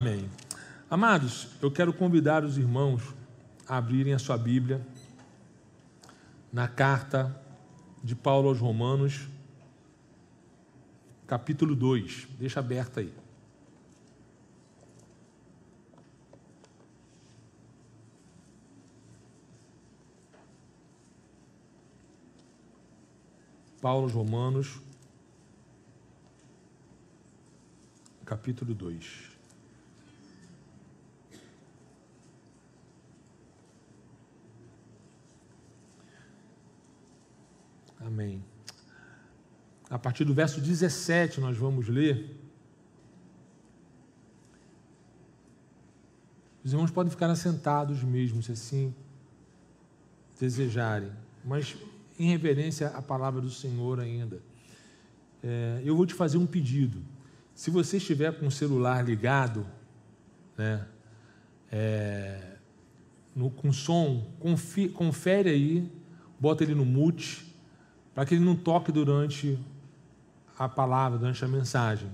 Amém. Amados, eu quero convidar os irmãos a abrirem a sua Bíblia na carta de Paulo aos Romanos, capítulo 2. Deixa aberta aí. Paulo aos Romanos, capítulo 2. Amém. A partir do verso 17 nós vamos ler. Os irmãos podem ficar assentados mesmo, se assim desejarem, mas em reverência à palavra do Senhor ainda. É, eu vou te fazer um pedido. Se você estiver com o celular ligado, né, é, no, com som, confere aí, bota ele no mute para que ele não toque durante a palavra, durante a mensagem.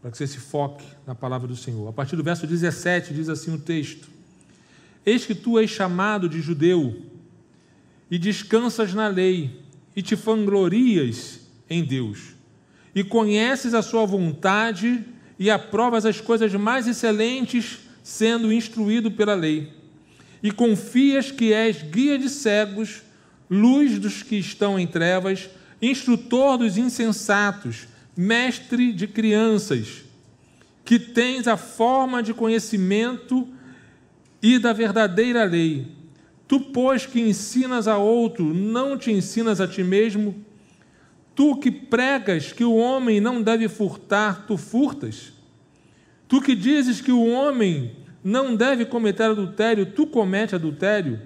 Para que você se foque na palavra do Senhor. A partir do verso 17 diz assim o texto: Eis que tu és chamado de judeu, e descansas na lei, e te vanglorias em Deus, e conheces a sua vontade, e aprovas as coisas mais excelentes, sendo instruído pela lei e confias que és guia de cegos, luz dos que estão em trevas, instrutor dos insensatos, mestre de crianças, que tens a forma de conhecimento e da verdadeira lei. Tu, pois, que ensinas a outro, não te ensinas a ti mesmo? Tu que pregas que o homem não deve furtar, tu furtas? Tu que dizes que o homem não deve cometer adultério, tu comete adultério.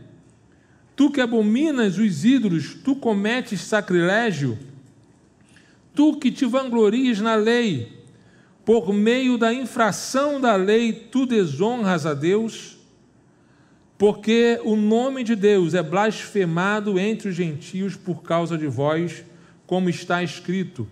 Tu que abominas os ídolos, tu cometes sacrilégio. Tu que te vanglorias na lei, por meio da infração da lei, tu desonras a Deus, porque o nome de Deus é blasfemado entre os gentios por causa de vós, como está escrito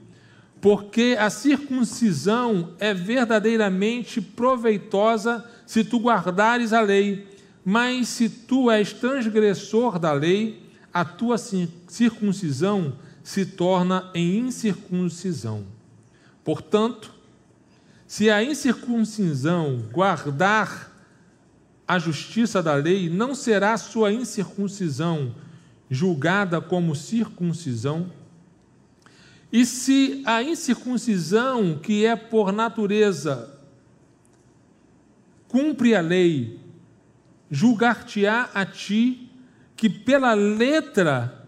porque a circuncisão é verdadeiramente proveitosa se tu guardares a lei, mas se tu és transgressor da lei, a tua circuncisão se torna em incircuncisão. Portanto, se a incircuncisão guardar a justiça da lei, não será sua incircuncisão julgada como circuncisão? E se a incircuncisão, que é por natureza, cumpre a lei, julgar-te-á a ti que pela letra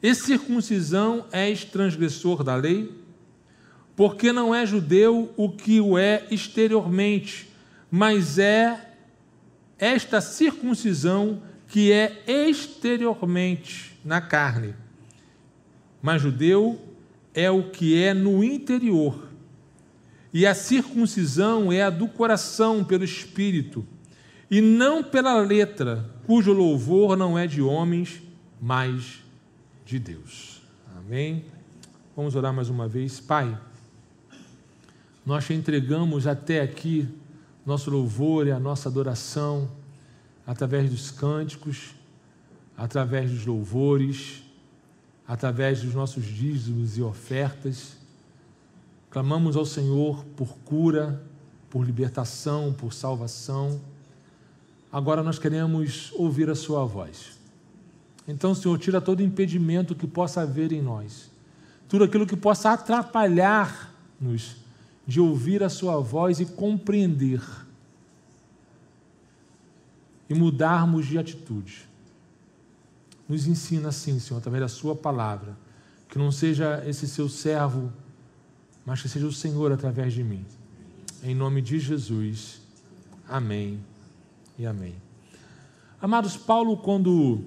e circuncisão és transgressor da lei? Porque não é judeu o que o é exteriormente, mas é esta circuncisão que é exteriormente na carne. Mas judeu é o que é no interior, e a circuncisão é a do coração pelo espírito, e não pela letra, cujo louvor não é de homens, mas de Deus. Amém? Vamos orar mais uma vez. Pai, nós te entregamos até aqui nosso louvor e a nossa adoração através dos cânticos, através dos louvores através dos nossos dízimos e ofertas. Clamamos ao Senhor por cura, por libertação, por salvação. Agora nós queremos ouvir a Sua voz. Então, Senhor, tira todo impedimento que possa haver em nós, tudo aquilo que possa atrapalhar-nos de ouvir a Sua voz e compreender, e mudarmos de atitude. Nos ensina assim, Senhor, através da Sua palavra. Que não seja esse seu servo, mas que seja o Senhor através de mim. Em nome de Jesus. Amém e amém. Amados, Paulo, quando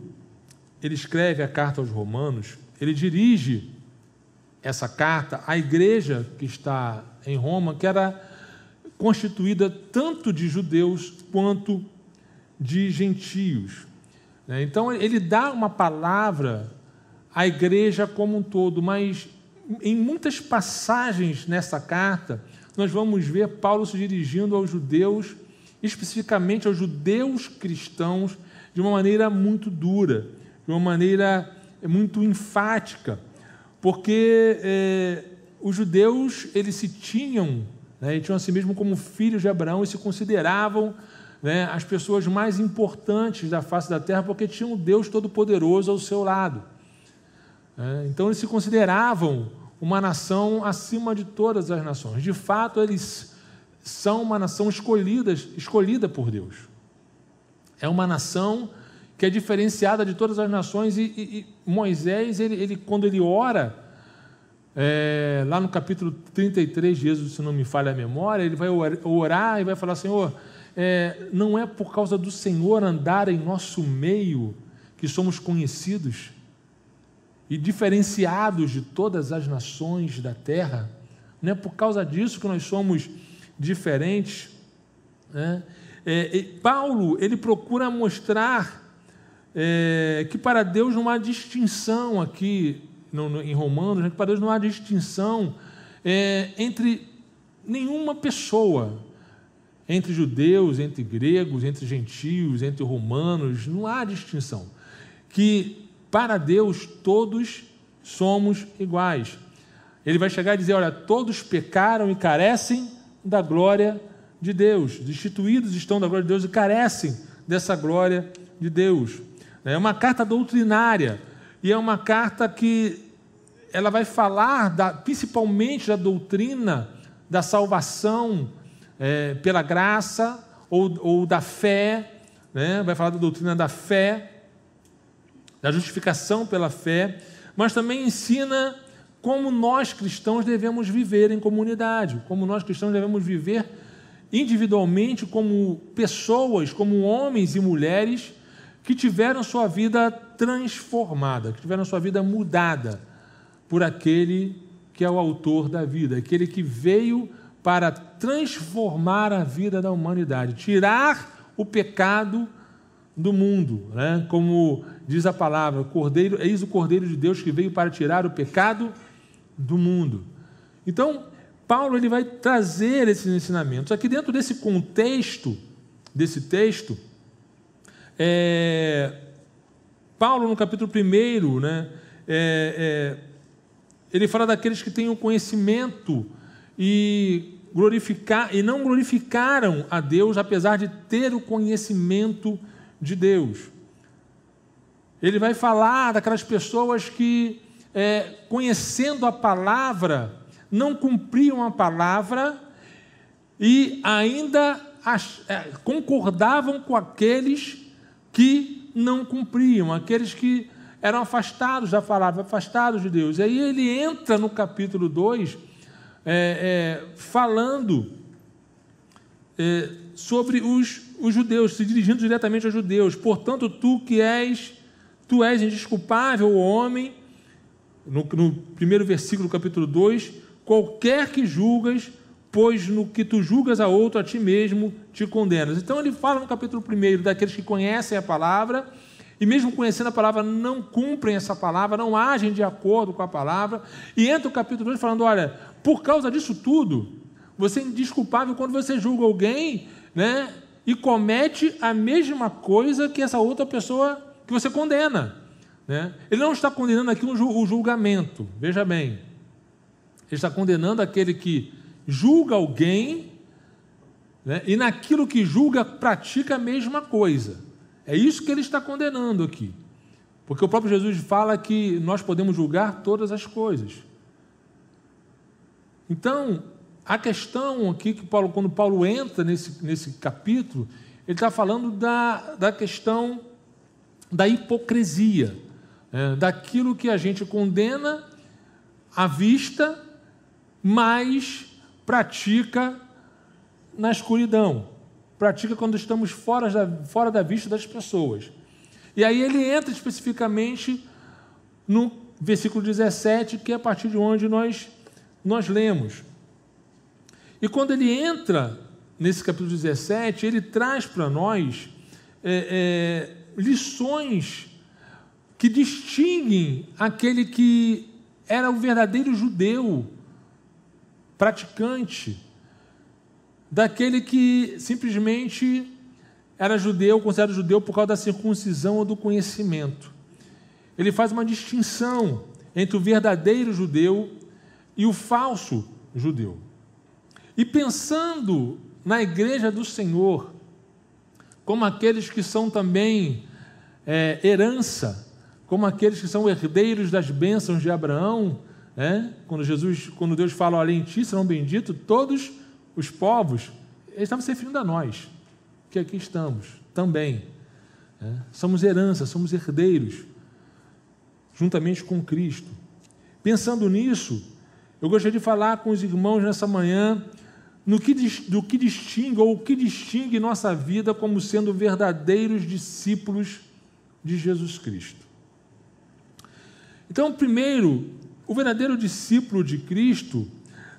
ele escreve a carta aos Romanos, ele dirige essa carta à igreja que está em Roma, que era constituída tanto de judeus quanto de gentios. Né? Então, ele dá uma palavra à igreja como um todo, mas em muitas passagens nessa carta, nós vamos ver Paulo se dirigindo aos judeus, especificamente aos judeus cristãos, de uma maneira muito dura, de uma maneira muito enfática, porque é, os judeus eles se tinham, né, tinham a si mesmo como filhos de Abraão e se consideravam né, as pessoas mais importantes da face da terra, porque tinham Deus Todo-Poderoso ao seu lado. É, então eles se consideravam uma nação acima de todas as nações. De fato, eles são uma nação escolhida, escolhida por Deus. É uma nação que é diferenciada de todas as nações e, e, e Moisés, ele, ele, quando ele ora, é, lá no capítulo 33 de Êxodo, se não me falha a memória, ele vai orar e vai falar, Senhor, é, não é por causa do Senhor andar em nosso meio que somos conhecidos e diferenciados de todas as nações da terra. Não é por causa disso que nós somos diferentes. Né? É, Paulo ele procura mostrar é, que para Deus não há distinção aqui no, no, em Romanos, né? que para Deus não há distinção é, entre nenhuma pessoa, entre judeus, entre gregos, entre gentios, entre romanos, não há distinção. Que para Deus, todos somos iguais. Ele vai chegar e dizer: Olha, todos pecaram e carecem da glória de Deus. Destituídos estão da glória de Deus e carecem dessa glória de Deus. É uma carta doutrinária e é uma carta que ela vai falar da, principalmente da doutrina da salvação é, pela graça ou, ou da fé, né? vai falar da doutrina da fé da justificação pela fé, mas também ensina como nós cristãos devemos viver em comunidade, como nós cristãos devemos viver individualmente como pessoas, como homens e mulheres que tiveram sua vida transformada, que tiveram sua vida mudada por aquele que é o autor da vida, aquele que veio para transformar a vida da humanidade, tirar o pecado do mundo, né? como diz a palavra, cordeiro, eis o Cordeiro de Deus que veio para tirar o pecado do mundo. Então, Paulo ele vai trazer esses ensinamentos. Aqui dentro desse contexto, desse texto, é, Paulo, no capítulo 1, né, é, é, ele fala daqueles que têm o conhecimento e glorificar e não glorificaram a Deus, apesar de ter o conhecimento de Deus. Ele vai falar daquelas pessoas que, é, conhecendo a palavra, não cumpriam a palavra e ainda ach, é, concordavam com aqueles que não cumpriam, aqueles que eram afastados da palavra, afastados de Deus. E aí ele entra no capítulo 2 é, é, falando é, sobre os os judeus, se dirigindo diretamente aos judeus. Portanto, tu que és, tu és indesculpável, homem, no, no primeiro versículo do capítulo 2, qualquer que julgas, pois no que tu julgas a outro, a ti mesmo te condenas. Então ele fala no capítulo 1 daqueles que conhecem a palavra, e mesmo conhecendo a palavra, não cumprem essa palavra, não agem de acordo com a palavra, e entra o capítulo 2 falando: olha, por causa disso tudo, você é indesculpável quando você julga alguém, né? e comete a mesma coisa que essa outra pessoa que você condena. Né? Ele não está condenando aqui o julgamento, veja bem. Ele está condenando aquele que julga alguém né? e naquilo que julga pratica a mesma coisa. É isso que ele está condenando aqui. Porque o próprio Jesus fala que nós podemos julgar todas as coisas. Então, a questão aqui que Paulo, quando Paulo entra nesse, nesse capítulo, ele está falando da, da questão da hipocrisia, é, daquilo que a gente condena à vista, mas pratica na escuridão, pratica quando estamos fora da, fora da vista das pessoas. E aí ele entra especificamente no versículo 17, que é a partir de onde nós, nós lemos. E quando ele entra nesse capítulo 17, ele traz para nós é, é, lições que distinguem aquele que era o verdadeiro judeu, praticante, daquele que simplesmente era judeu, considerado judeu por causa da circuncisão ou do conhecimento. Ele faz uma distinção entre o verdadeiro judeu e o falso judeu. E pensando na igreja do Senhor, como aqueles que são também é, herança, como aqueles que são herdeiros das bênçãos de Abraão, né? quando Jesus, quando Deus fala, olha, em ti serão benditos todos os povos, ele estava se referindo a nós, que aqui estamos também. Né? Somos herança, somos herdeiros, juntamente com Cristo. Pensando nisso, eu gostaria de falar com os irmãos nessa manhã no que, do que distingue ou o que distingue nossa vida como sendo verdadeiros discípulos de Jesus Cristo. Então, primeiro, o verdadeiro discípulo de Cristo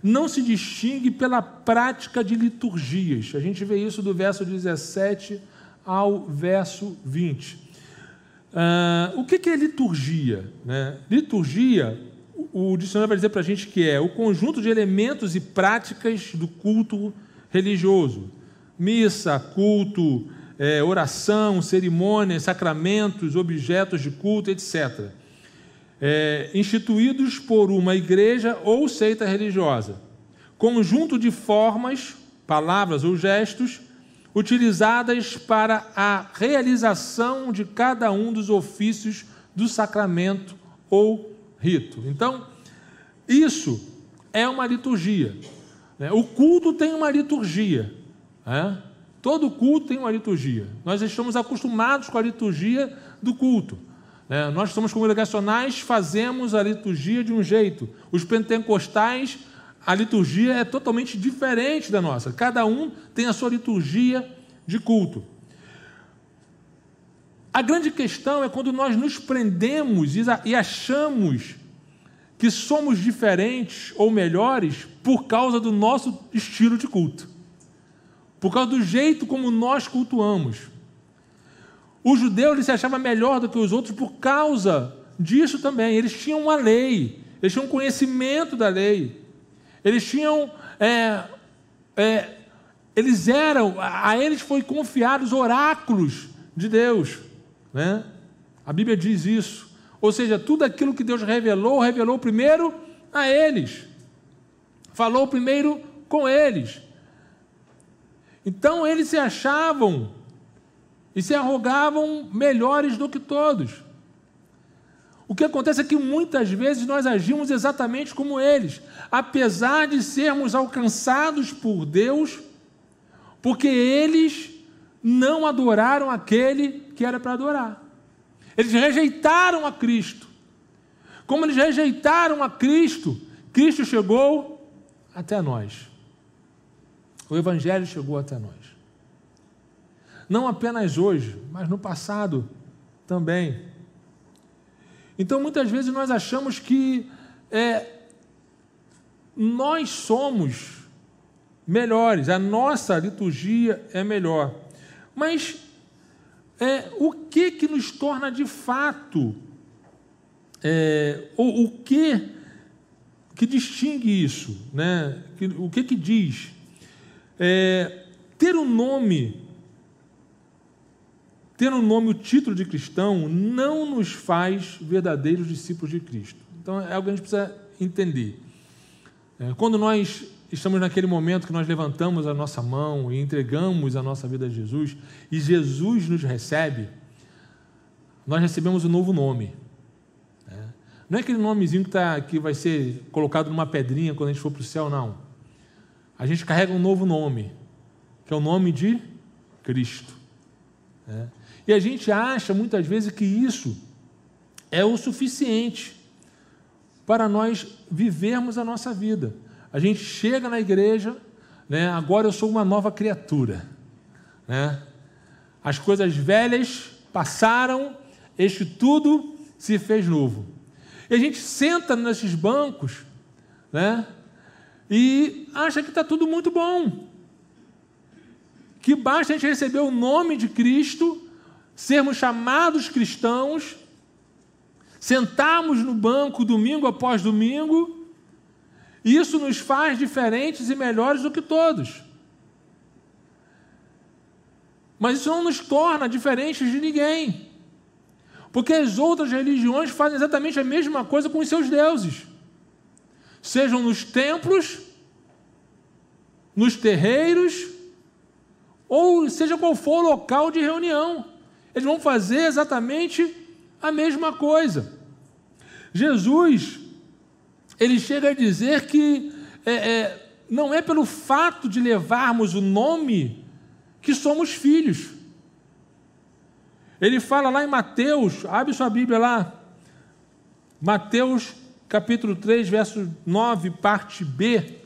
não se distingue pela prática de liturgias. A gente vê isso do verso 17 ao verso 20. Uh, ah, o que, que é liturgia? Né? Liturgia o dicionário vai dizer para a gente que é o conjunto de elementos e práticas do culto religioso. Missa, culto, é, oração, cerimônias, sacramentos, objetos de culto, etc. É, instituídos por uma igreja ou seita religiosa. Conjunto de formas, palavras ou gestos utilizadas para a realização de cada um dos ofícios do sacramento ou rito. Então, isso é uma liturgia. Né? O culto tem uma liturgia. Né? Todo culto tem uma liturgia. Nós estamos acostumados com a liturgia do culto. Né? Nós somos congregacionais, fazemos a liturgia de um jeito. Os pentecostais, a liturgia é totalmente diferente da nossa. Cada um tem a sua liturgia de culto. A grande questão é quando nós nos prendemos e achamos que somos diferentes ou melhores por causa do nosso estilo de culto, por causa do jeito como nós cultuamos. O judeu ele se achava melhor do que os outros por causa disso também. Eles tinham uma lei, eles tinham conhecimento da lei, eles tinham. É, é, eles eram, a eles foi confiados oráculos de Deus. Né? A Bíblia diz isso. Ou seja, tudo aquilo que Deus revelou, revelou primeiro a eles. Falou primeiro com eles. Então eles se achavam e se arrogavam melhores do que todos. O que acontece é que muitas vezes nós agimos exatamente como eles, apesar de sermos alcançados por Deus, porque eles não adoraram aquele que era para adorar. Eles rejeitaram a Cristo. Como eles rejeitaram a Cristo, Cristo chegou até nós. O Evangelho chegou até nós. Não apenas hoje, mas no passado também. Então, muitas vezes nós achamos que é, nós somos melhores, a nossa liturgia é melhor. Mas é, o que que nos torna de fato, é, o, o que que distingue isso, né? o que que diz? É, ter um nome, ter um nome, o título de cristão, não nos faz verdadeiros discípulos de Cristo. Então é algo que a gente precisa entender. É, quando nós estamos naquele momento que nós levantamos a nossa mão e entregamos a nossa vida a Jesus, e Jesus nos recebe, nós recebemos um novo nome. Né? Não é aquele nomezinho que, tá, que vai ser colocado numa pedrinha quando a gente for para o céu, não. A gente carrega um novo nome, que é o nome de Cristo. Né? E a gente acha muitas vezes que isso é o suficiente para nós vivermos a nossa vida. A gente chega na igreja, né? agora eu sou uma nova criatura. Né? As coisas velhas passaram, este tudo se fez novo. E a gente senta nesses bancos né? e acha que está tudo muito bom. Que basta a gente receber o nome de Cristo, sermos chamados cristãos, sentarmos no banco domingo após domingo isso nos faz diferentes e melhores do que todos. Mas isso não nos torna diferentes de ninguém. Porque as outras religiões fazem exatamente a mesma coisa com os seus deuses. Sejam nos templos, nos terreiros, ou seja qual for o local de reunião. Eles vão fazer exatamente a mesma coisa. Jesus, ele chega a dizer que é, é, não é pelo fato de levarmos o nome que somos filhos. Ele fala lá em Mateus, abre sua Bíblia lá, Mateus capítulo 3, verso 9, parte B.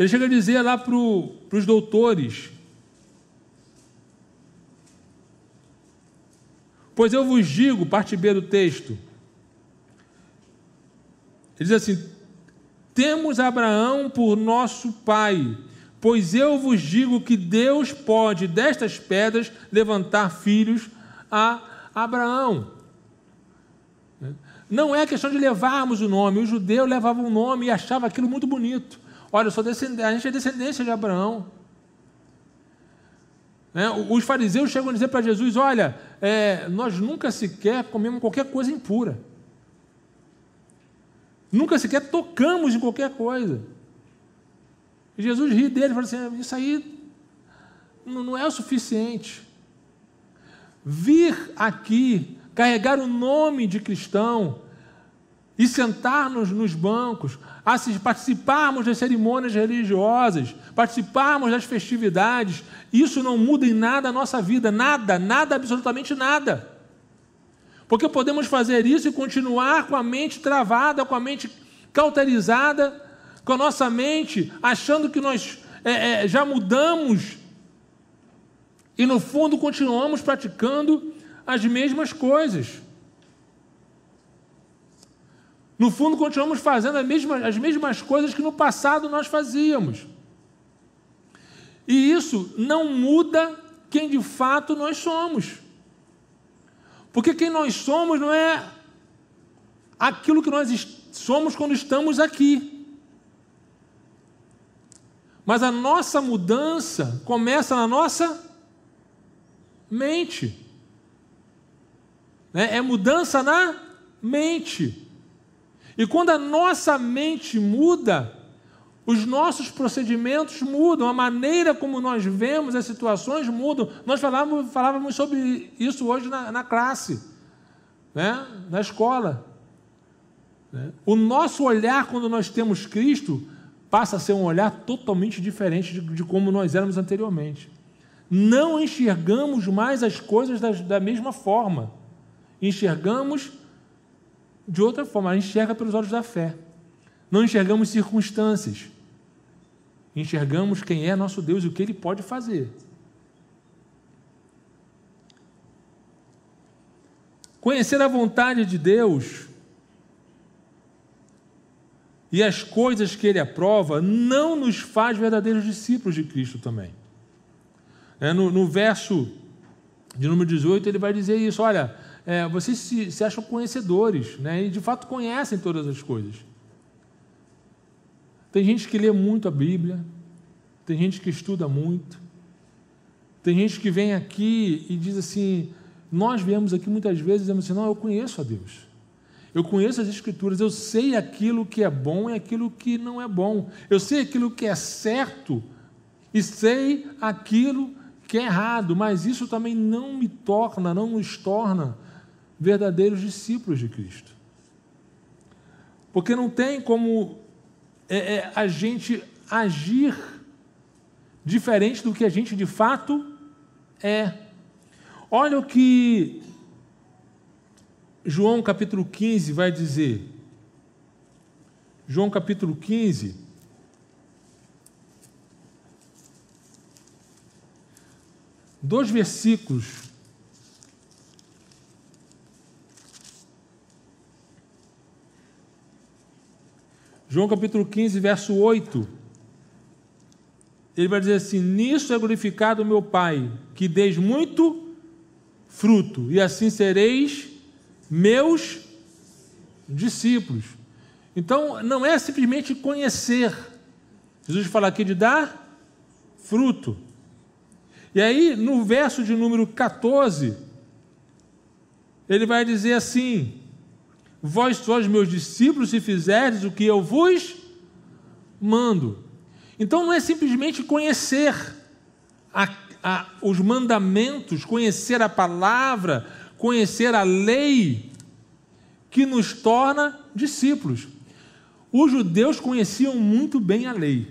Ele chega a dizer lá para os doutores: Pois eu vos digo, parte B do texto, ele diz assim: Temos Abraão por nosso pai, pois eu vos digo que Deus pode destas pedras levantar filhos a Abraão. Não é questão de levarmos o nome, o judeu levava um nome e achava aquilo muito bonito. Olha, eu sou a gente é descendência de Abraão. Né? Os fariseus chegam a dizer para Jesus: Olha, é, nós nunca sequer comemos qualquer coisa impura. Nunca sequer tocamos em qualquer coisa. E Jesus ri dele e fala assim: Isso aí não é o suficiente. Vir aqui, carregar o nome de cristão e sentar-nos nos bancos, participarmos das cerimônias religiosas, participarmos das festividades, isso não muda em nada a nossa vida, nada, nada, absolutamente nada. Porque podemos fazer isso e continuar com a mente travada, com a mente cauterizada, com a nossa mente achando que nós é, é, já mudamos e no fundo continuamos praticando as mesmas coisas. No fundo, continuamos fazendo as mesmas, as mesmas coisas que no passado nós fazíamos. E isso não muda quem de fato nós somos. Porque quem nós somos não é aquilo que nós somos quando estamos aqui. Mas a nossa mudança começa na nossa mente. É mudança na mente. E quando a nossa mente muda, os nossos procedimentos mudam, a maneira como nós vemos as situações mudam. Nós falávamos, falávamos sobre isso hoje na, na classe, né? na escola. Né? O nosso olhar, quando nós temos Cristo, passa a ser um olhar totalmente diferente de, de como nós éramos anteriormente. Não enxergamos mais as coisas da, da mesma forma. Enxergamos de outra forma, a gente enxerga pelos olhos da fé. Não enxergamos circunstâncias. Enxergamos quem é nosso Deus e o que Ele pode fazer. Conhecer a vontade de Deus e as coisas que Ele aprova não nos faz verdadeiros discípulos de Cristo também. É, no, no verso de número 18, ele vai dizer isso: olha, é, vocês se, se, acham conhecedores, né? e de fato conhecem todas as coisas. Tem gente que lê muito a Bíblia, tem gente que estuda muito, tem gente que vem aqui e diz assim: nós viemos aqui muitas vezes dizendo assim, não, eu conheço a Deus. Eu conheço as Escrituras, eu sei aquilo que é bom e aquilo que não é bom. Eu sei aquilo que é certo e sei aquilo que é errado, mas isso também não me torna, não nos torna verdadeiros discípulos de Cristo. Porque não tem como é, é, a gente agir diferente do que a gente de fato é. Olha o que João capítulo 15 vai dizer. João capítulo 15. Dois versículos João capítulo 15, verso 8. Ele vai dizer assim: Nisso é glorificado meu Pai, que deis muito fruto, e assim sereis meus discípulos. Então, não é simplesmente conhecer. Jesus fala aqui de dar fruto. E aí, no verso de número 14, ele vai dizer assim: Vós sois meus discípulos se fizerdes o que eu vos mando. Então não é simplesmente conhecer a, a, os mandamentos, conhecer a palavra, conhecer a lei que nos torna discípulos. Os judeus conheciam muito bem a lei.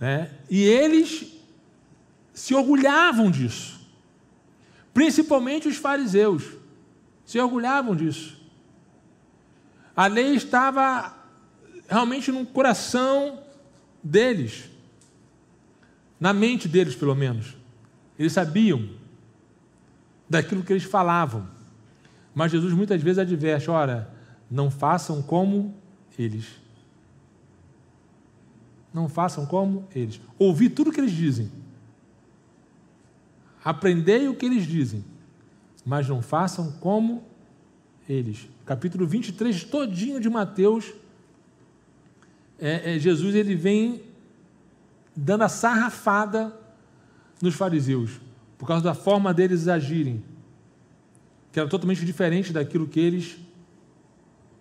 Né? E eles se orgulhavam disso. Principalmente os fariseus se orgulhavam disso. A lei estava realmente no coração deles, na mente deles, pelo menos. Eles sabiam daquilo que eles falavam. Mas Jesus muitas vezes adverte: ora, não façam como eles. Não façam como eles. Ouvi tudo o que eles dizem. Aprendei o que eles dizem mas não façam como eles. Capítulo 23, todinho de Mateus, é, é, Jesus ele vem dando a sarrafada nos fariseus, por causa da forma deles agirem, que era totalmente diferente daquilo que eles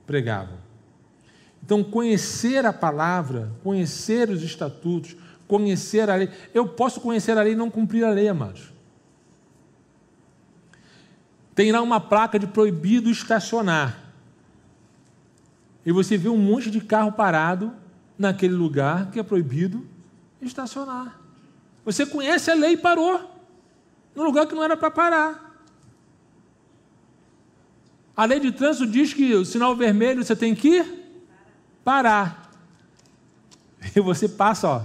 pregavam. Então, conhecer a palavra, conhecer os estatutos, conhecer a lei. Eu posso conhecer a lei e não cumprir a lei, amados. Tem lá uma placa de proibido estacionar. E você vê um monte de carro parado naquele lugar que é proibido estacionar. Você conhece a lei e parou no lugar que não era para parar. A lei de trânsito diz que o sinal vermelho você tem que parar. E você passa, ó,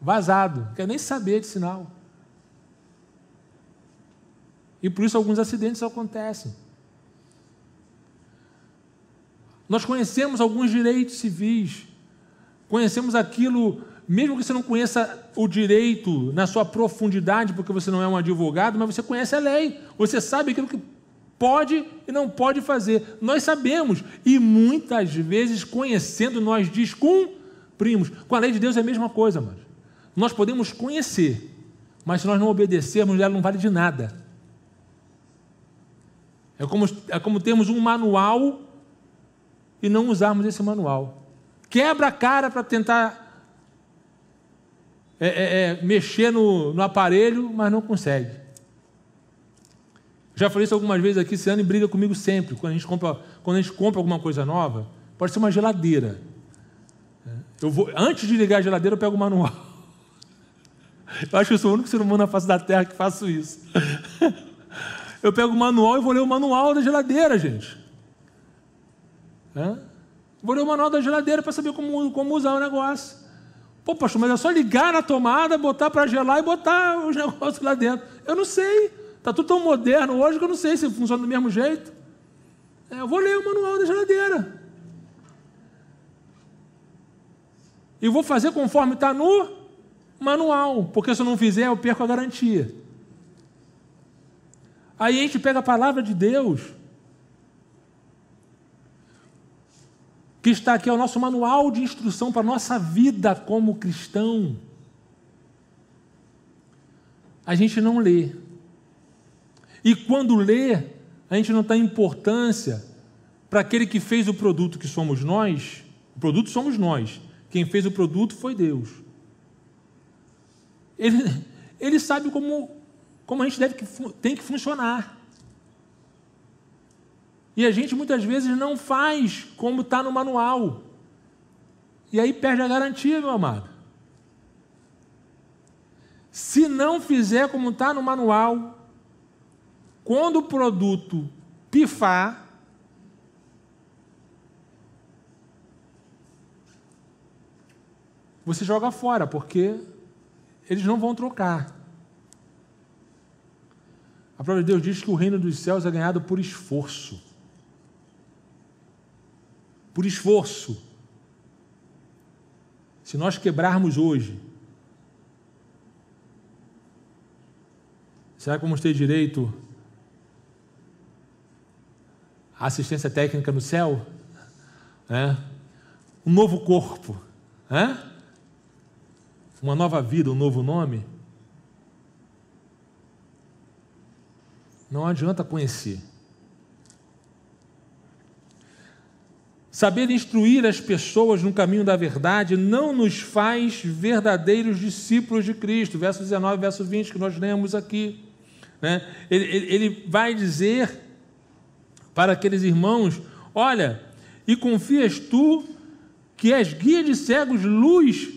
vazado, quer nem saber de sinal. E por isso alguns acidentes acontecem. Nós conhecemos alguns direitos civis, conhecemos aquilo, mesmo que você não conheça o direito na sua profundidade, porque você não é um advogado, mas você conhece a lei, você sabe aquilo que pode e não pode fazer. Nós sabemos, e muitas vezes, conhecendo, nós descumprimos. Com a lei de Deus é a mesma coisa, mas nós podemos conhecer, mas se nós não obedecermos, ela não vale de nada. É como, é como termos um manual e não usarmos esse manual. Quebra a cara para tentar é, é, é, mexer no, no aparelho, mas não consegue. Já falei isso algumas vezes aqui, Ciane briga comigo sempre. Quando a gente compra, quando a gente compra alguma coisa nova, pode ser uma geladeira. Eu vou, antes de ligar a geladeira, eu pego o manual. Eu acho que eu sou o único ser humano na face da terra que faço isso. Eu pego o manual e vou ler o manual da geladeira, gente. Vou ler o manual da geladeira para saber como, como usar o negócio. Pô, pastor, mas é só ligar na tomada, botar para gelar e botar os negócios lá dentro. Eu não sei. Está tudo tão moderno hoje que eu não sei se funciona do mesmo jeito. É, eu vou ler o manual da geladeira. E vou fazer conforme está no manual, porque se eu não fizer, eu perco a garantia. Aí a gente pega a palavra de Deus, que está aqui, é o nosso manual de instrução para a nossa vida como cristão. A gente não lê. E quando lê, a gente não dá importância para aquele que fez o produto que somos nós. O produto somos nós. Quem fez o produto foi Deus. Ele, ele sabe como como a gente deve, tem que funcionar. E a gente muitas vezes não faz como está no manual. E aí perde a garantia, meu amado. Se não fizer como está no manual, quando o produto pifar, você joga fora, porque eles não vão trocar. A palavra de Deus diz que o reino dos céus é ganhado por esforço. Por esforço. Se nós quebrarmos hoje, será que vamos ter direito assistência técnica no céu, né? um novo corpo, né? uma nova vida, um novo nome. Não adianta conhecer. Saber instruir as pessoas no caminho da verdade não nos faz verdadeiros discípulos de Cristo. Verso 19, verso 20, que nós lemos aqui. Né? Ele, ele, ele vai dizer para aqueles irmãos: Olha, e confias tu que és guia de cegos, luz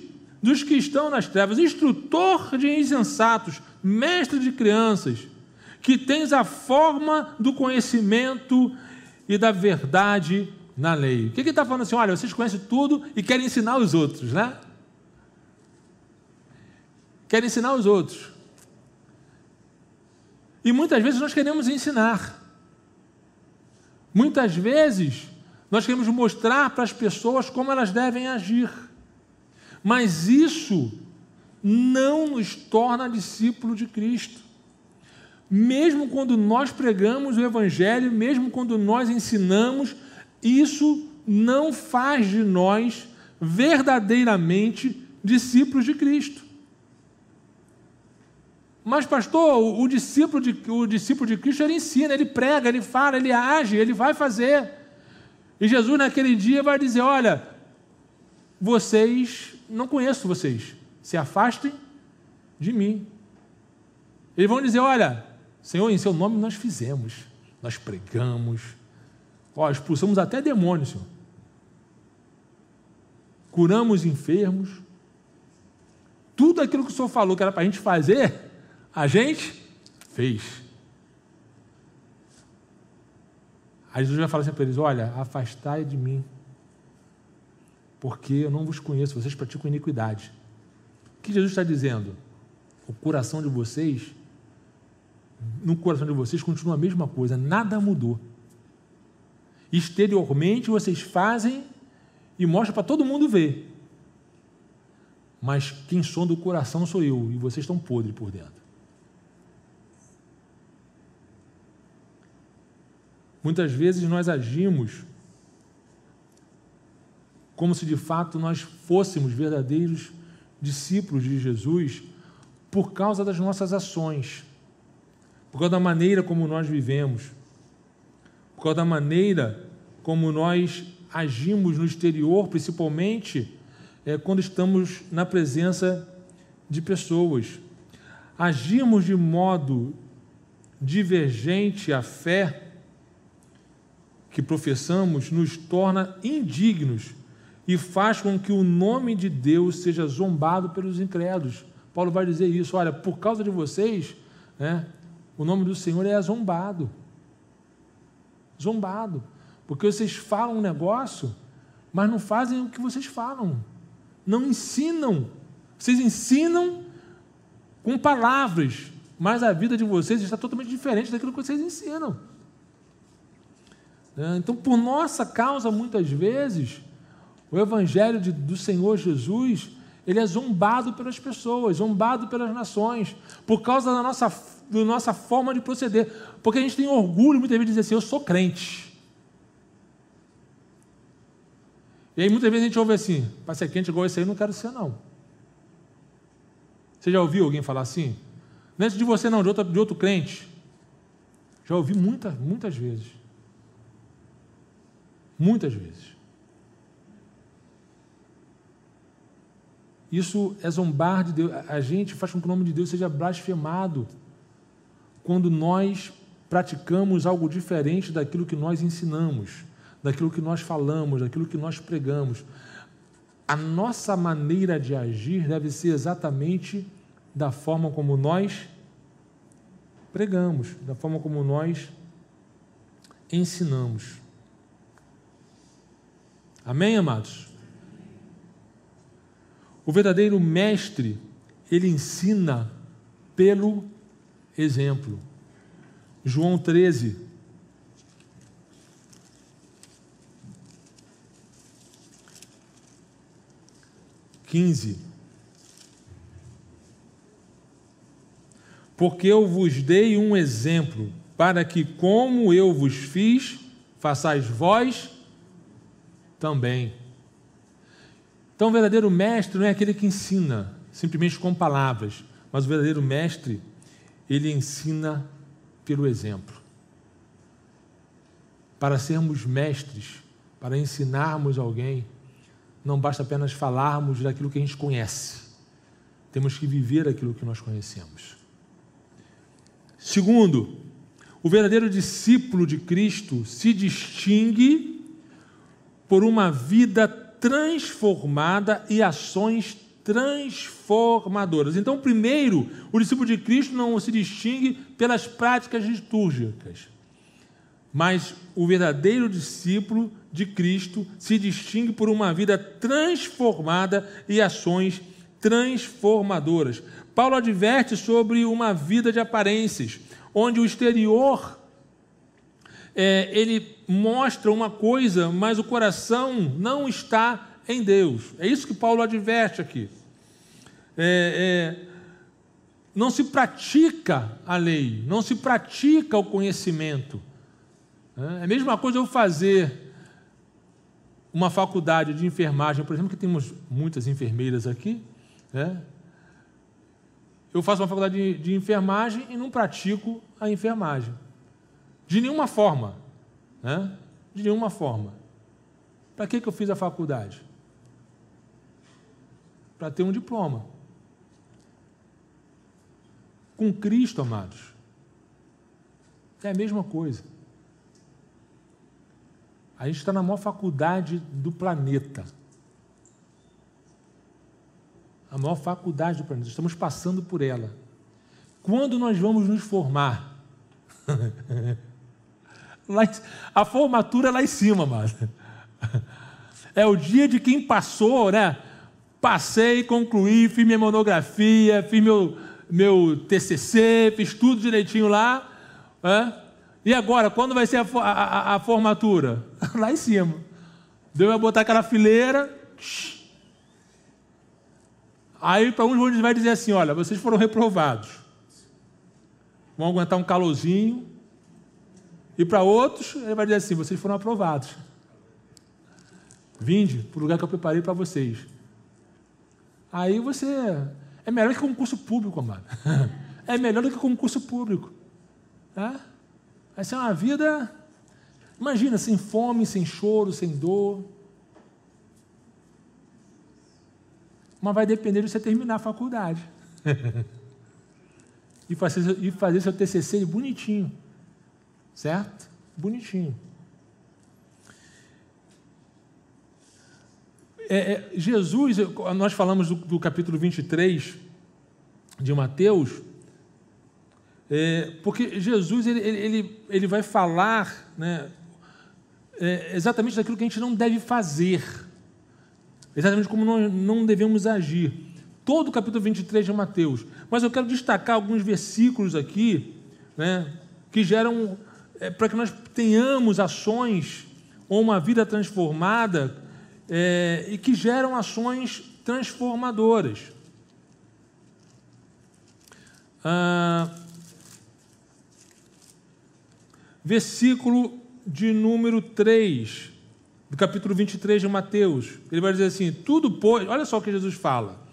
dos que estão nas trevas, instrutor de insensatos, mestre de crianças, que tens a forma do conhecimento e da verdade na lei. O que ele está falando assim? Olha, vocês conhecem tudo e querem ensinar os outros, né? Querem ensinar os outros. E muitas vezes nós queremos ensinar. Muitas vezes nós queremos mostrar para as pessoas como elas devem agir. Mas isso não nos torna discípulo de Cristo. Mesmo quando nós pregamos o Evangelho, mesmo quando nós ensinamos, isso não faz de nós verdadeiramente discípulos de Cristo. Mas, pastor, o discípulo de, o discípulo de Cristo ele ensina, ele prega, ele fala, ele age, ele vai fazer. E Jesus naquele dia vai dizer: Olha, vocês, não conheço vocês, se afastem de mim. Eles vão dizer: Olha, Senhor, em seu nome nós fizemos, nós pregamos, ó, expulsamos até demônios, Senhor. Curamos enfermos. Tudo aquilo que o Senhor falou que era para a gente fazer, a gente fez. Aí Jesus vai falar assim para eles: Olha, afastai de mim, porque eu não vos conheço, vocês praticam iniquidade. O que Jesus está dizendo? O coração de vocês, no coração de vocês continua a mesma coisa, nada mudou. Exteriormente vocês fazem e mostram para todo mundo ver. Mas quem sonda o coração sou eu, e vocês estão podres por dentro. Muitas vezes nós agimos como se de fato nós fôssemos verdadeiros discípulos de Jesus por causa das nossas ações, por causa da maneira como nós vivemos, por causa da maneira como nós agimos no exterior, principalmente é, quando estamos na presença de pessoas. Agimos de modo divergente à fé que professamos nos torna indignos e faz com que o nome de Deus seja zombado pelos incrédulos. Paulo vai dizer isso: olha, por causa de vocês, né, o nome do Senhor é zombado. Zombado. Porque vocês falam um negócio, mas não fazem o que vocês falam. Não ensinam. Vocês ensinam com palavras, mas a vida de vocês está totalmente diferente daquilo que vocês ensinam. Né? Então, por nossa causa, muitas vezes, o Evangelho de, do Senhor Jesus ele é zombado pelas pessoas, zombado pelas nações, por causa da nossa, da nossa forma de proceder. Porque a gente tem orgulho muitas vezes de dizer assim: eu sou crente. E aí muitas vezes a gente ouve assim: para ser crente igual esse aí, não quero ser, não. Você já ouviu alguém falar assim? Não é de você, não, de outro, de outro crente. Já ouvi muitas, muitas vezes. Muitas vezes. Isso é zombar de Deus. A gente faz com que o nome de Deus seja blasfemado quando nós praticamos algo diferente daquilo que nós ensinamos, daquilo que nós falamos, daquilo que nós pregamos. A nossa maneira de agir deve ser exatamente da forma como nós pregamos, da forma como nós ensinamos. Amém, amados? O verdadeiro mestre, ele ensina pelo exemplo. João 13. Quinze. Porque eu vos dei um exemplo, para que, como eu vos fiz, façais vós também. Então, o verdadeiro mestre não é aquele que ensina simplesmente com palavras, mas o verdadeiro mestre, ele ensina pelo exemplo. Para sermos mestres, para ensinarmos alguém, não basta apenas falarmos daquilo que a gente conhece, temos que viver aquilo que nós conhecemos. Segundo, o verdadeiro discípulo de Cristo se distingue por uma vida transformada e ações transformadoras. Então, primeiro, o discípulo de Cristo não se distingue pelas práticas litúrgicas, mas o verdadeiro discípulo de Cristo se distingue por uma vida transformada e ações transformadoras. Paulo adverte sobre uma vida de aparências, onde o exterior é, ele mostra uma coisa, mas o coração não está em Deus. É isso que Paulo adverte aqui. É, é, não se pratica a lei, não se pratica o conhecimento. É a mesma coisa eu fazer uma faculdade de enfermagem, por exemplo, que temos muitas enfermeiras aqui, né? eu faço uma faculdade de, de enfermagem e não pratico a enfermagem. De nenhuma forma. Né? De nenhuma forma. Para que, que eu fiz a faculdade? Para ter um diploma. Com Cristo, amados, é a mesma coisa. A gente está na maior faculdade do planeta. A maior faculdade do planeta. Estamos passando por ela. Quando nós vamos nos formar? a formatura é lá em cima, mano. É o dia de quem passou, né? Passei, concluí, fiz minha monografia, fiz meu, meu TCC, fiz tudo direitinho lá. E agora, quando vai ser a, a, a formatura? Lá em cima. Deus vai botar aquela fileira. Aí, para uns, vai dizer assim: olha, vocês foram reprovados. Vão aguentar um calorzinho. E para outros, ele vai dizer assim: vocês foram aprovados. Vinde para o lugar que eu preparei para vocês. Aí você. É melhor que concurso público, amado. É melhor do que concurso público. Tá? Vai ser uma vida. Imagina, sem fome, sem choro, sem dor. Mas vai depender de você terminar a faculdade. e, fazer, e fazer seu TCC bonitinho. Certo? Bonitinho. É, é, Jesus, nós falamos do, do, capítulo 23 de Mateus, é, porque Jesus ele, ele, ele vai falar né, é, exatamente daquilo que a gente não deve fazer, exatamente como nós não devemos agir. Todo o capítulo 23 de Mateus. Mas eu quero destacar alguns versículos aqui né, que geram, é, para que nós tenhamos ações ou uma vida transformada é, e que geram ações transformadoras. Ah, versículo de número 3, do capítulo 23 de Mateus. Ele vai dizer assim: Tudo pois, olha só o que Jesus fala.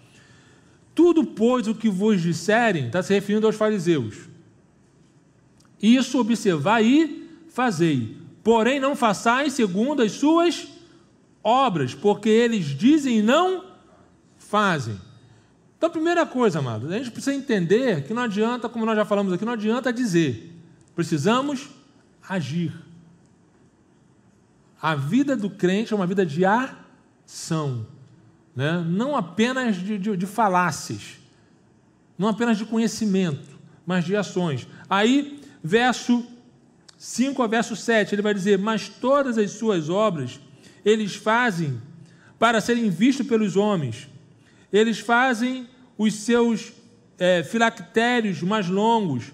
Tudo, pois, o que vos disserem, está se referindo aos fariseus. Isso observai e fazei. Porém, não façais segundo as suas obras, porque eles dizem e não fazem. Então, primeira coisa, amados, a gente precisa entender que não adianta, como nós já falamos aqui, não adianta dizer, precisamos agir. A vida do crente é uma vida de ação, né? não apenas de, de, de falácias, não apenas de conhecimento, mas de ações. Aí, verso 5 a verso 7, ele vai dizer: Mas todas as suas obras eles fazem para serem vistos pelos homens. Eles fazem os seus é, filactérios mais longos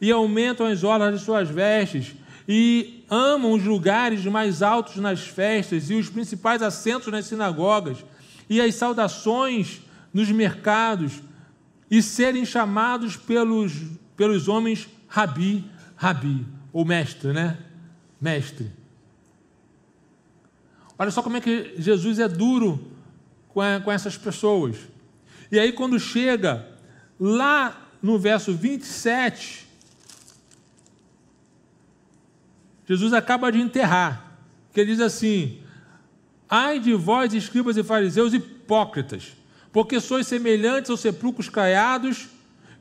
e aumentam as orlas de suas vestes e amam os lugares mais altos nas festas e os principais assentos nas sinagogas e as saudações nos mercados e serem chamados pelos, pelos homens rabi, rabi, ou mestre, né? Mestre. Olha só como é que Jesus é duro com, a, com essas pessoas. E aí, quando chega lá no verso 27, Jesus acaba de enterrar, que ele diz assim: Ai de vós, escribas e fariseus hipócritas, porque sois semelhantes aos sepulcros caiados,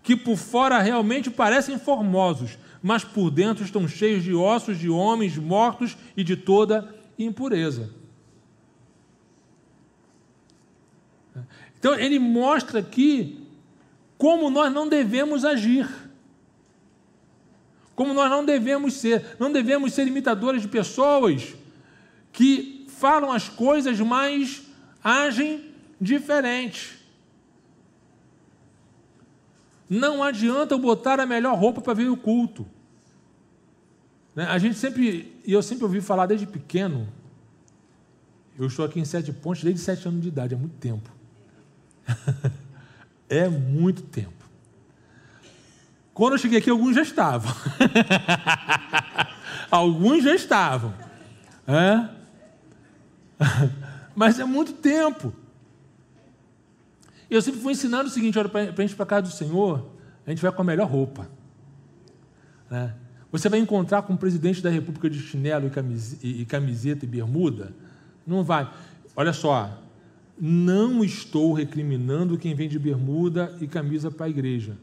que por fora realmente parecem formosos, mas por dentro estão cheios de ossos de homens mortos e de toda impureza. Então ele mostra aqui como nós não devemos agir. Como nós não devemos ser. Não devemos ser imitadores de pessoas que falam as coisas, mas agem diferente. Não adianta eu botar a melhor roupa para ver o culto. Né? A gente sempre, e eu sempre ouvi falar desde pequeno, eu estou aqui em Sete Pontes desde sete anos de idade, é muito tempo. é muito tempo. Quando eu cheguei aqui, alguns já estavam. alguns já estavam. É? Mas é muito tempo. Eu sempre fui ensinando o seguinte: olha, para a gente para casa do Senhor, a gente vai com a melhor roupa. Né? Você vai encontrar com o presidente da República de chinelo e camiseta e bermuda? Não vai. Olha só, não estou recriminando quem vem de bermuda e camisa para a igreja.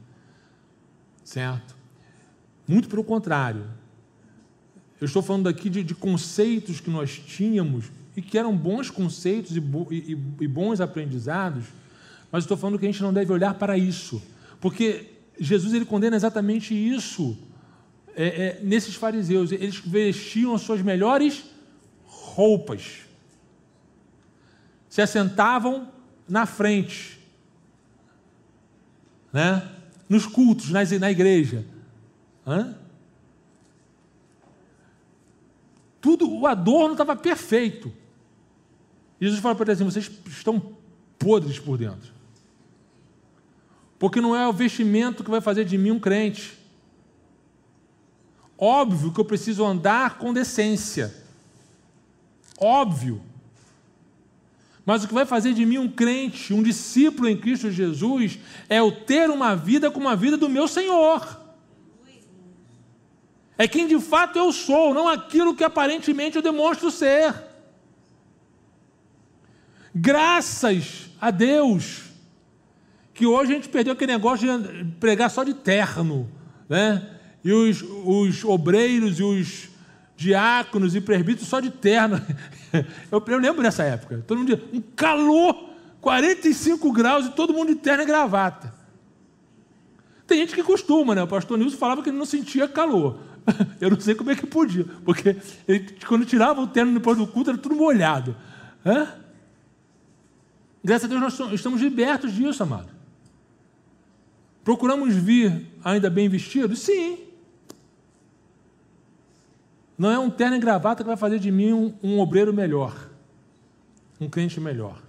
Certo? Muito pelo contrário. Eu estou falando aqui de, de conceitos que nós tínhamos e que eram bons conceitos e, e, e bons aprendizados, mas estou falando que a gente não deve olhar para isso, porque Jesus ele condena exatamente isso é, é, nesses fariseus. Eles vestiam as suas melhores roupas se assentavam na frente, né? nos cultos, nas, na igreja. Hã? Tudo, o adorno estava perfeito. Jesus fala para eles assim: vocês estão podres por dentro. Porque não é o vestimento que vai fazer de mim um crente. Óbvio que eu preciso andar com decência. Óbvio. Mas o que vai fazer de mim um crente, um discípulo em Cristo Jesus, é o ter uma vida como a vida do meu Senhor. É quem de fato eu sou, não aquilo que aparentemente eu demonstro ser. Graças a Deus que hoje a gente perdeu aquele negócio de pregar só de terno, né? E os, os obreiros e os diáconos e presbíteros só de terno. Eu, eu lembro dessa época. Todo mundo um calor, 45 graus e todo mundo de terno e gravata. Tem gente que costuma, né? O pastor Nilson falava que ele não sentia calor. Eu não sei como é que podia, porque ele, quando tirava o terno depois do culto era tudo molhado. Hã? Graças a Deus nós estamos libertos disso, amado. Procuramos vir ainda bem vestidos? Sim. Não é um terno e gravata que vai fazer de mim um, um obreiro melhor, um crente melhor.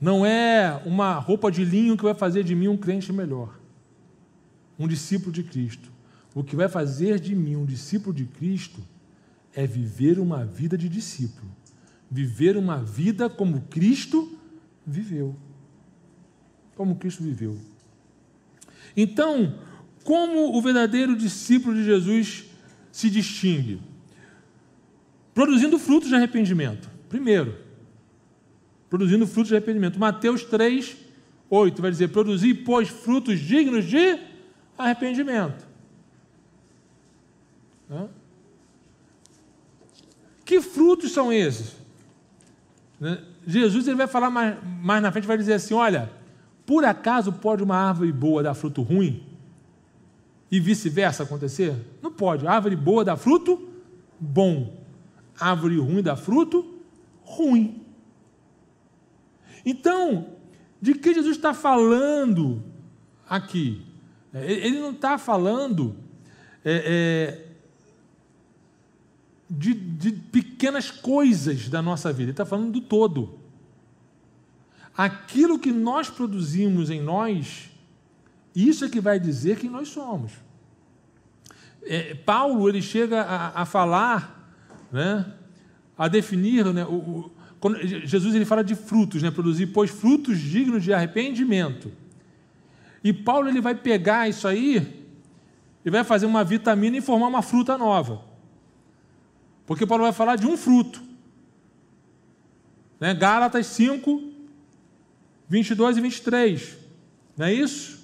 Não é uma roupa de linho que vai fazer de mim um crente melhor, um discípulo de Cristo. O que vai fazer de mim um discípulo de Cristo é viver uma vida de discípulo, viver uma vida como Cristo viveu. Como Cristo viveu. Então, como o verdadeiro discípulo de Jesus se distingue? Produzindo frutos de arrependimento. Primeiro, produzindo frutos de arrependimento. Mateus 3, 8 vai dizer: produzir, pois, frutos dignos de arrependimento. Que frutos são esses? Né? Jesus ele vai falar mais, mais na frente, vai dizer assim: olha, por acaso pode uma árvore boa dar fruto ruim? E vice-versa acontecer? Não pode. Árvore boa dá fruto bom, árvore ruim dá fruto ruim. Então, de que Jesus está falando aqui? É, ele não está falando é, é, de, de pequenas coisas da nossa vida, ele está falando do todo. Aquilo que nós produzimos em nós isso é que vai dizer quem nós somos. É, Paulo ele chega a, a falar, né, a definir, né, o, o, quando Jesus ele fala de frutos, né, produzir, pois, frutos dignos de arrependimento. E Paulo ele vai pegar isso aí e vai fazer uma vitamina e formar uma fruta nova. Porque Paulo vai falar de um fruto. Né? Gálatas 5, 22 e 23. Não é isso?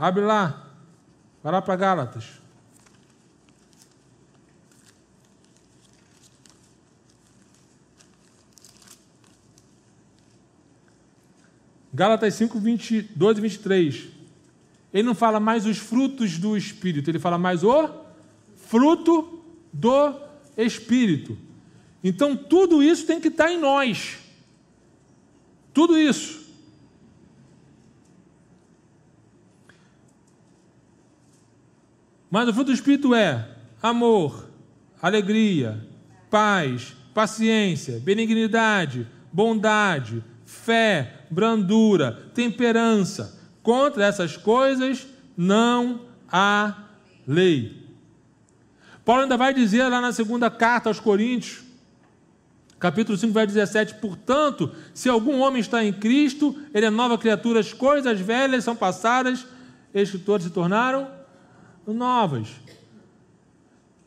Abre lá. Vai lá para Gálatas. Gálatas 5, 22 e 23. Ele não fala mais os frutos do Espírito, ele fala mais o fruto do Espírito. Então, tudo isso tem que estar em nós. Tudo isso. Mas o fruto do Espírito é amor, alegria, paz, paciência, benignidade, bondade, fé, brandura, temperança. Contra essas coisas não há lei. Paulo ainda vai dizer lá na segunda carta aos Coríntios, capítulo 5, verso 17: Portanto, se algum homem está em Cristo, ele é nova criatura, as coisas velhas são passadas, escritores se tornaram novas.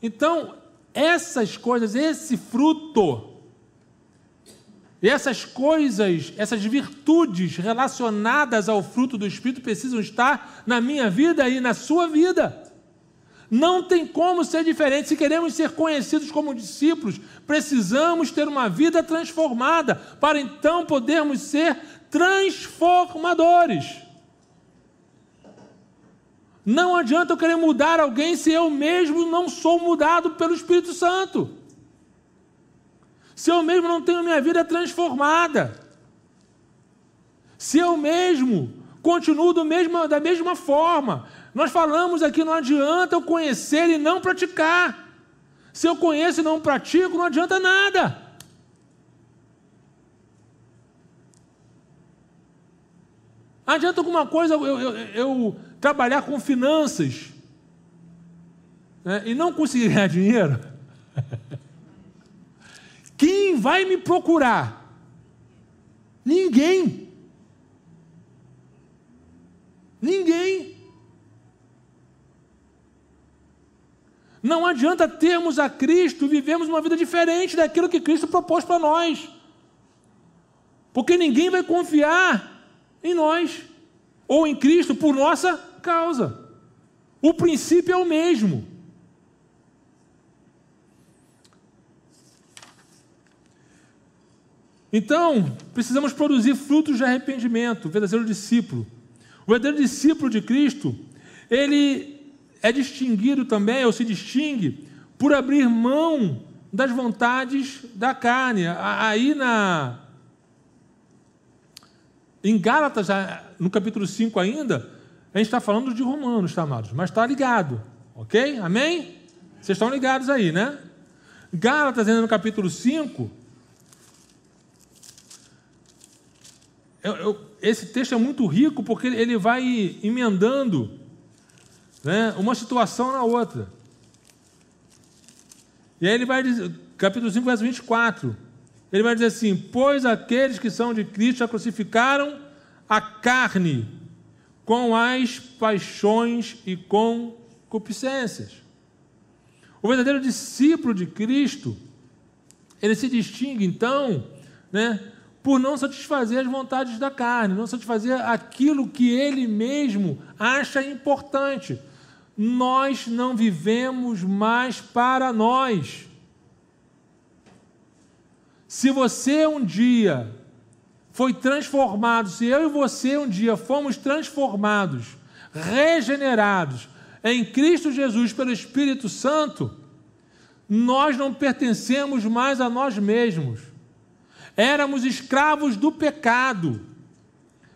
Então, essas coisas, esse fruto, essas coisas, essas virtudes relacionadas ao fruto do Espírito precisam estar na minha vida e na sua vida. Não tem como ser diferente. Se queremos ser conhecidos como discípulos, precisamos ter uma vida transformada para então podermos ser transformadores. Não adianta eu querer mudar alguém se eu mesmo não sou mudado pelo Espírito Santo. Se eu mesmo não tenho minha vida transformada. Se eu mesmo continuo mesmo, da mesma forma. Nós falamos aqui, não adianta eu conhecer e não praticar. Se eu conheço e não pratico, não adianta nada. Adianta alguma coisa eu, eu, eu trabalhar com finanças né, e não conseguir ganhar dinheiro, quem vai me procurar? Ninguém. Ninguém. Não adianta termos a Cristo, vivemos uma vida diferente daquilo que Cristo propôs para nós. Porque ninguém vai confiar em nós ou em Cristo por nossa causa. O princípio é o mesmo. Então, precisamos produzir frutos de arrependimento, o verdadeiro discípulo. O verdadeiro discípulo de Cristo, ele é distinguido também, ou se distingue, por abrir mão das vontades da carne. Aí na. Em Gálatas, no capítulo 5 ainda, a gente está falando de Romanos, tá, amados? Mas está ligado, ok? Amém? Vocês estão ligados aí, né? Gálatas, ainda no capítulo 5. Eu, eu, esse texto é muito rico porque ele vai emendando né, uma situação na outra. E aí ele vai dizer, capítulo 5, verso 24. Ele vai dizer assim: Pois aqueles que são de Cristo já crucificaram a carne com as paixões e concupiscências. O verdadeiro discípulo de Cristo, ele se distingue então, né, por não satisfazer as vontades da carne, não satisfazer aquilo que ele mesmo acha importante. Nós não vivemos mais para nós. Se você um dia foi transformado, se eu e você um dia fomos transformados, regenerados em Cristo Jesus pelo Espírito Santo, nós não pertencemos mais a nós mesmos. Éramos escravos do pecado,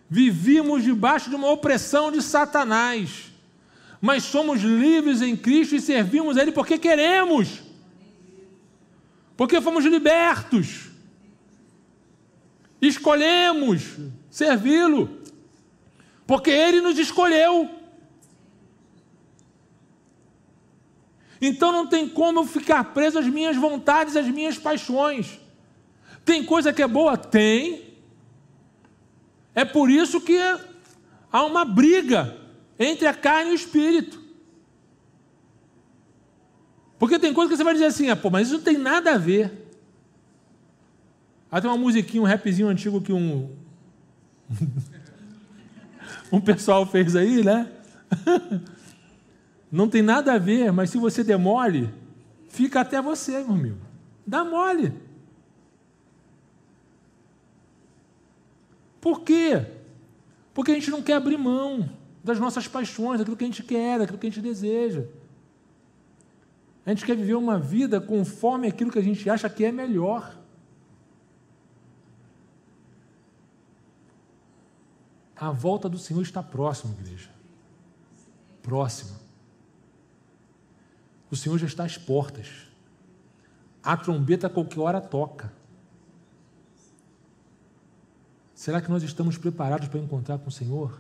vivíamos debaixo de uma opressão de Satanás, mas somos livres em Cristo e servimos a Ele porque queremos, porque fomos libertos escolhemos servi-lo, porque ele nos escolheu. Então não tem como eu ficar preso às minhas vontades, às minhas paixões. Tem coisa que é boa? Tem. É por isso que há uma briga entre a carne e o espírito. Porque tem coisa que você vai dizer assim, ah, pô, mas isso não tem nada a ver. Aí tem uma musiquinha, um rapzinho antigo que um. um pessoal fez aí, né? Não tem nada a ver, mas se você demole, fica até você, meu amigo. Dá mole. Por quê? Porque a gente não quer abrir mão das nossas paixões, daquilo que a gente quer, daquilo que a gente deseja. A gente quer viver uma vida conforme aquilo que a gente acha que é melhor. A volta do Senhor está próxima, igreja. Próxima. O Senhor já está às portas. A trombeta a qualquer hora toca. Será que nós estamos preparados para encontrar com o Senhor?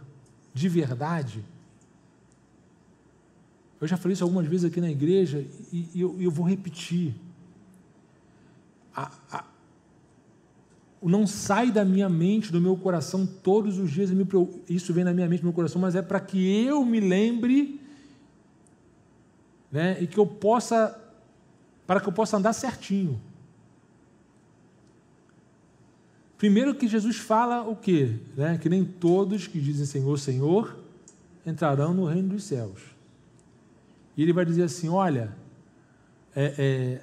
De verdade? Eu já falei isso algumas vezes aqui na igreja e, eu, eu, vou repetir. A, a, não sai da minha mente, do meu coração todos os dias, isso vem na minha mente, no meu coração, mas é para que eu me lembre né, e que eu possa, para que eu possa andar certinho. Primeiro que Jesus fala o quê? Né, que nem todos que dizem Senhor, Senhor, entrarão no reino dos céus. E ele vai dizer assim, olha, é, é,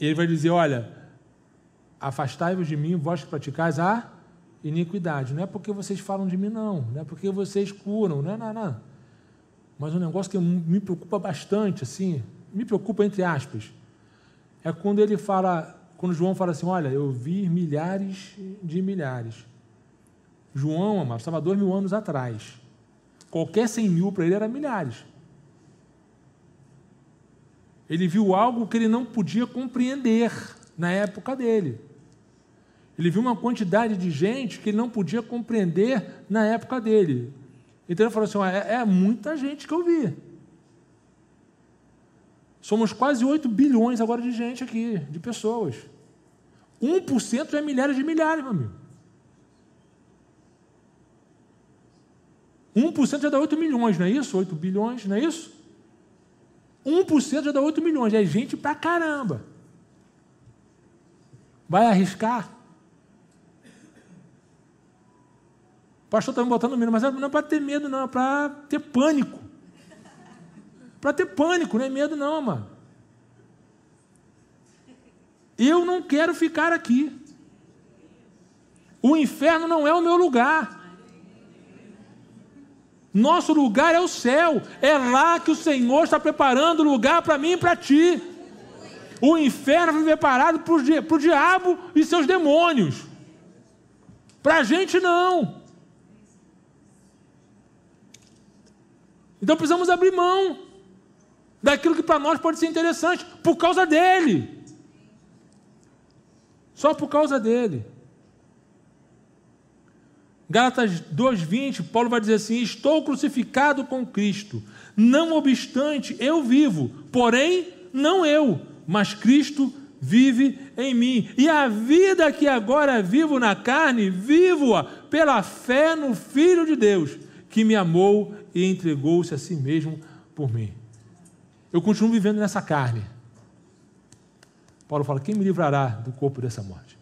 ele vai dizer, olha, afastai-vos de mim, vós que praticais a iniquidade. Não é porque vocês falam de mim, não. Não é porque vocês curam, não é, não, não. Mas um negócio que me preocupa bastante, assim, me preocupa entre aspas, é quando ele fala, quando João fala assim, olha, eu vi milhares de milhares. João, amado, estava dois mil anos atrás. Qualquer cem mil para ele era milhares. Ele viu algo que ele não podia compreender na época dele. Ele viu uma quantidade de gente que ele não podia compreender na época dele. Então ele falou assim: é, é muita gente que eu vi. Somos quase 8 bilhões agora de gente aqui, de pessoas. 1% é milhares de milhares, meu amigo. 1% já dá 8 milhões, não é isso? 8 bilhões, não é isso? 1% já dá 8 milhões, é gente pra caramba. Vai arriscar? O pastor está me botando medo, mas não é para ter medo, não, é para ter pânico. Para ter pânico, não é medo, não, mano. Eu não quero ficar aqui. O inferno não é o meu lugar. Nosso lugar é o céu. É lá que o Senhor está preparando lugar para mim e para ti. O inferno foi preparado para o diabo e seus demônios. Para a gente não. Então precisamos abrir mão daquilo que para nós pode ser interessante, por causa dele. Só por causa dele. Gálatas 2:20, Paulo vai dizer assim: "Estou crucificado com Cristo. Não obstante, eu vivo, porém não eu, mas Cristo vive em mim. E a vida que agora vivo na carne, vivo-a pela fé no Filho de Deus, que me amou e entregou-se a si mesmo por mim. Eu continuo vivendo nessa carne. Paulo fala: quem me livrará do corpo dessa morte?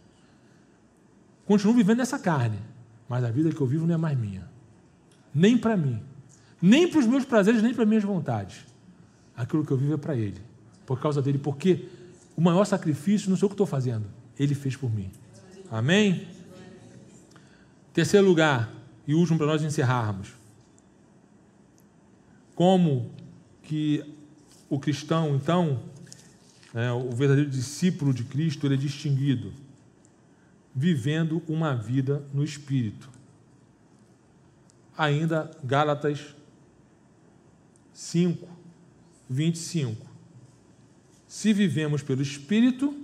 Continuo vivendo nessa carne, mas a vida que eu vivo não é mais minha. Nem para mim, nem para os meus prazeres, nem para as minhas vontades. Aquilo que eu vivo é para Ele, por causa dele, porque o maior sacrifício não sou eu que estou fazendo, Ele fez por mim. Amém? Terceiro lugar, e último para nós encerrarmos como que o cristão, então, é, o verdadeiro discípulo de Cristo, ele é distinguido, vivendo uma vida no Espírito. Ainda Gálatas 5, 25. Se vivemos pelo Espírito,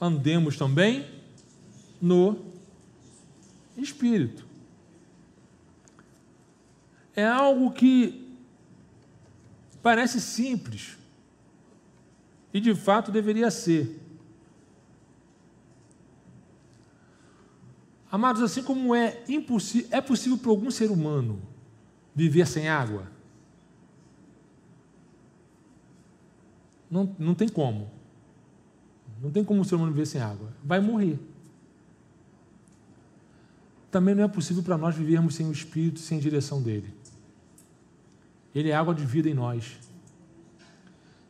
andemos também no Espírito. É algo que Parece simples, E de fato deveria ser. Amados, assim como é impossível, é possível para algum ser humano viver sem água? Não, não tem como. Não tem como o ser humano viver sem água. Vai morrer. Também não é possível para nós vivermos sem o Espírito, sem a direção dele. Ele é água de vida em nós.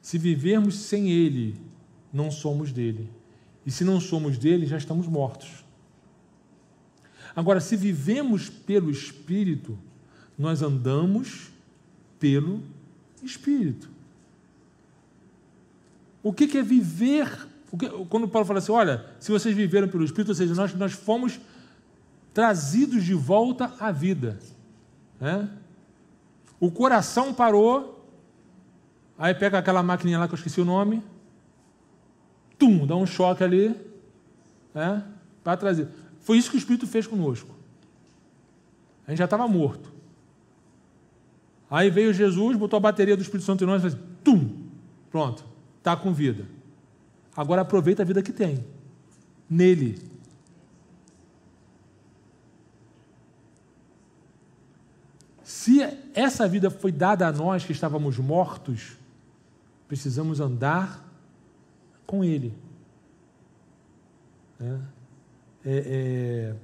Se vivermos sem Ele, não somos dele. E se não somos dele, já estamos mortos. Agora, se vivemos pelo Espírito, nós andamos pelo Espírito. O que é viver? Quando Paulo fala assim, olha, se vocês viveram pelo Espírito, ou seja, nós, nós fomos trazidos de volta à vida. Né? O coração parou, aí pega aquela maquininha lá que eu esqueci o nome, tum, dá um choque ali, né? para trazer. Foi isso que o Espírito fez conosco. A gente já estava morto. Aí veio Jesus, botou a bateria do Espírito Santo em nós e fez, tum, pronto, está com vida. Agora aproveita a vida que tem. Nele. Se essa vida foi dada a nós que estávamos mortos, precisamos andar com Ele. É é, é,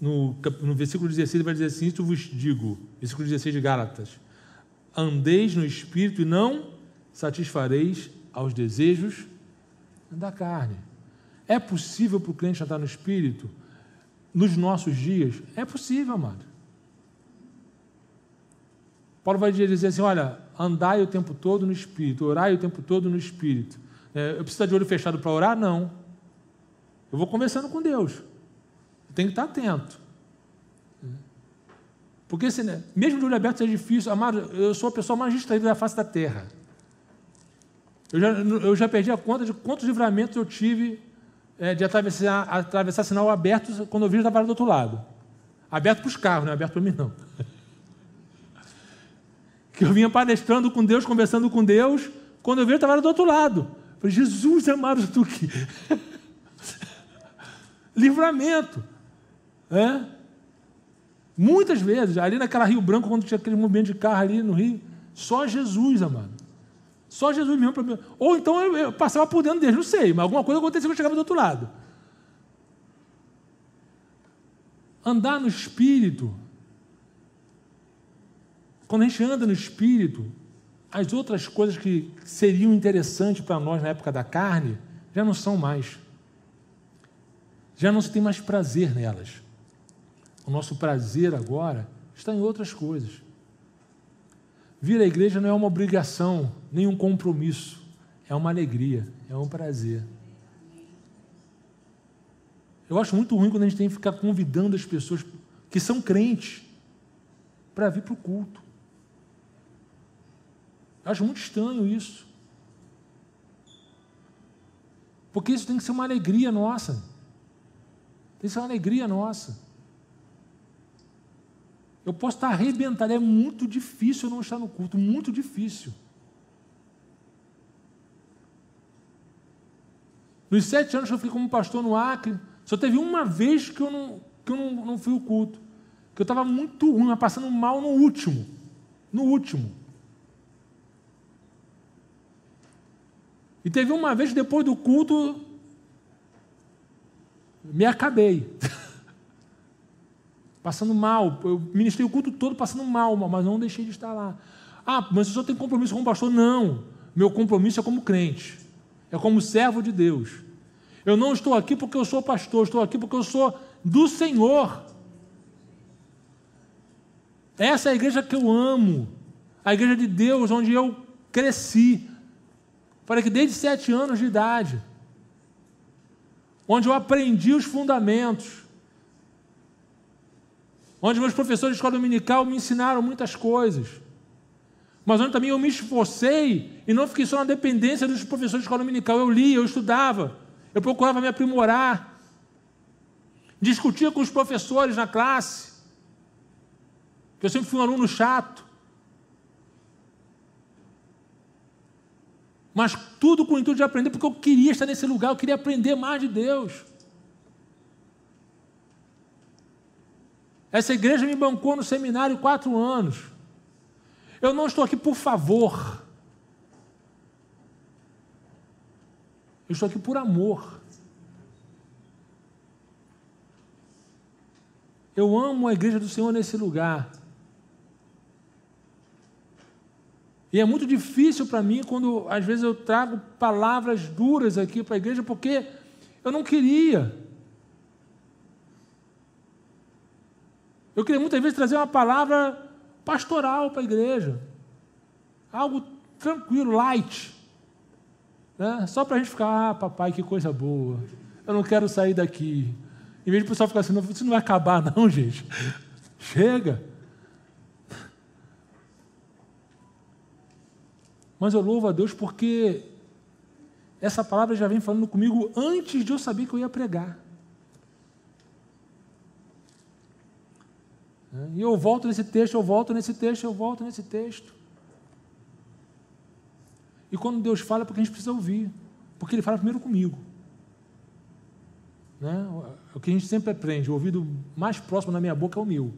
no, no versículo 16 vai dizer assim: Isso vos digo, versículo 16 de Gálatas: Andeis no espírito e não satisfareis aos desejos da carne. É possível para o crente andar no espírito nos nossos dias? É possível, amado. Paulo vai dizer assim: olha, andai o tempo todo no espírito, orai o tempo todo no espírito. É, eu preciso de olho fechado para orar? Não. Eu vou conversando com Deus. Tem que estar atento. Porque se, né, mesmo de olho aberto é difícil, amado, eu sou a pessoa mais distraída da face da terra. Eu já, eu já perdi a conta de quantos livramentos eu tive é, de atravessar, atravessar sinal aberto quando eu vi estava do outro lado. Aberto para os carros, não é aberto para mim, não. que eu vinha palestrando com Deus, conversando com Deus, quando eu vi estava do outro lado. Eu falei, Jesus amado, tu que. livramento. É? Muitas vezes, ali naquela Rio Branco, quando tinha aquele movimento de carro ali no Rio, só Jesus, amado. Só Jesus mesmo para mim. Ou então eu, eu, passava por dentro dele, não sei, mas alguma coisa aconteceu quando eu chegava do outro lado. Andar no Espírito. Quando a gente anda no Espírito, as outras coisas que seriam interessantes para nós na época da carne já não são mais já não se tem mais prazer nelas. O nosso prazer agora está em outras coisas. Vir à igreja não é uma obrigação, nem um compromisso, é uma alegria, é um prazer. Eu acho muito ruim quando a gente tem que ficar convidando as pessoas que são crentes para vir para o culto. Acho muito estranho isso. Porque isso tem que ser uma alegria nossa. Isso é uma alegria nossa. Eu posso estar arrebentado, é muito difícil eu não estar no culto, muito difícil. Nos sete anos que eu fui como pastor no Acre, só teve uma vez que eu não, que eu não, não fui ao culto. Que eu estava muito ruim, passando mal no último. No último. E teve uma vez depois do culto, me acabei. passando mal. Eu ministrei o culto todo passando mal, mas não deixei de estar lá. Ah, mas o senhor tem compromisso como pastor? Não. Meu compromisso é como crente. É como servo de Deus. Eu não estou aqui porque eu sou pastor, estou aqui porque eu sou do Senhor. Essa é a igreja que eu amo. A igreja de Deus, onde eu cresci. Para que desde sete anos de idade onde eu aprendi os fundamentos, onde meus professores de escola dominical me ensinaram muitas coisas, mas onde também eu me esforcei e não fiquei só na dependência dos professores de escola dominical. Eu lia, eu estudava, eu procurava me aprimorar, discutia com os professores na classe, que eu sempre fui um aluno chato. Mas tudo com o intuito de aprender, porque eu queria estar nesse lugar, eu queria aprender mais de Deus. Essa igreja me bancou no seminário quatro anos. Eu não estou aqui por favor. Eu estou aqui por amor. Eu amo a igreja do Senhor nesse lugar. E é muito difícil para mim quando às vezes eu trago palavras duras aqui para a igreja, porque eu não queria. Eu queria muitas vezes trazer uma palavra pastoral para a igreja. Algo tranquilo, light. Né? Só para a gente ficar, ah, papai, que coisa boa. Eu não quero sair daqui. Em vez de o pessoal ficar assim, isso não vai acabar, não, gente. Chega. Mas eu louvo a Deus porque essa palavra já vem falando comigo antes de eu saber que eu ia pregar. E eu volto nesse texto, eu volto nesse texto, eu volto nesse texto. E quando Deus fala é porque a gente precisa ouvir, porque Ele fala primeiro comigo. Né? O que a gente sempre aprende, o ouvido mais próximo da minha boca é o meu.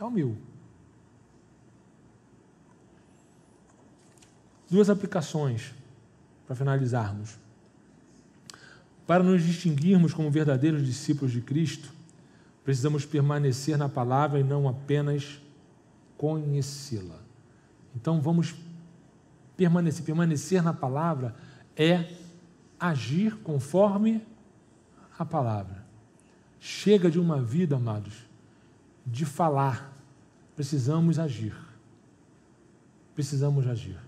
É o meu. Duas aplicações para finalizarmos. Para nos distinguirmos como verdadeiros discípulos de Cristo, precisamos permanecer na palavra e não apenas conhecê-la. Então vamos permanecer. Permanecer na palavra é agir conforme a palavra. Chega de uma vida, amados, de falar. Precisamos agir. Precisamos agir.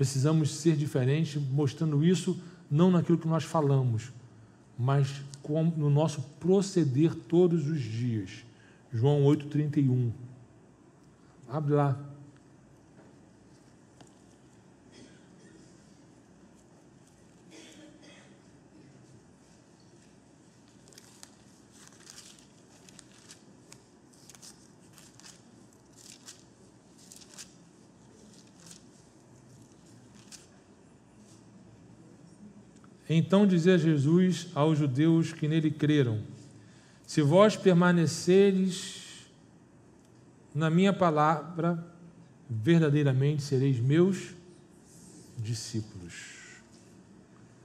Precisamos ser diferentes, mostrando isso não naquilo que nós falamos, mas no nosso proceder todos os dias. João 8,31. Abre lá. Então dizia Jesus aos judeus que nele creram: Se vós permaneceres na minha palavra, verdadeiramente sereis meus discípulos.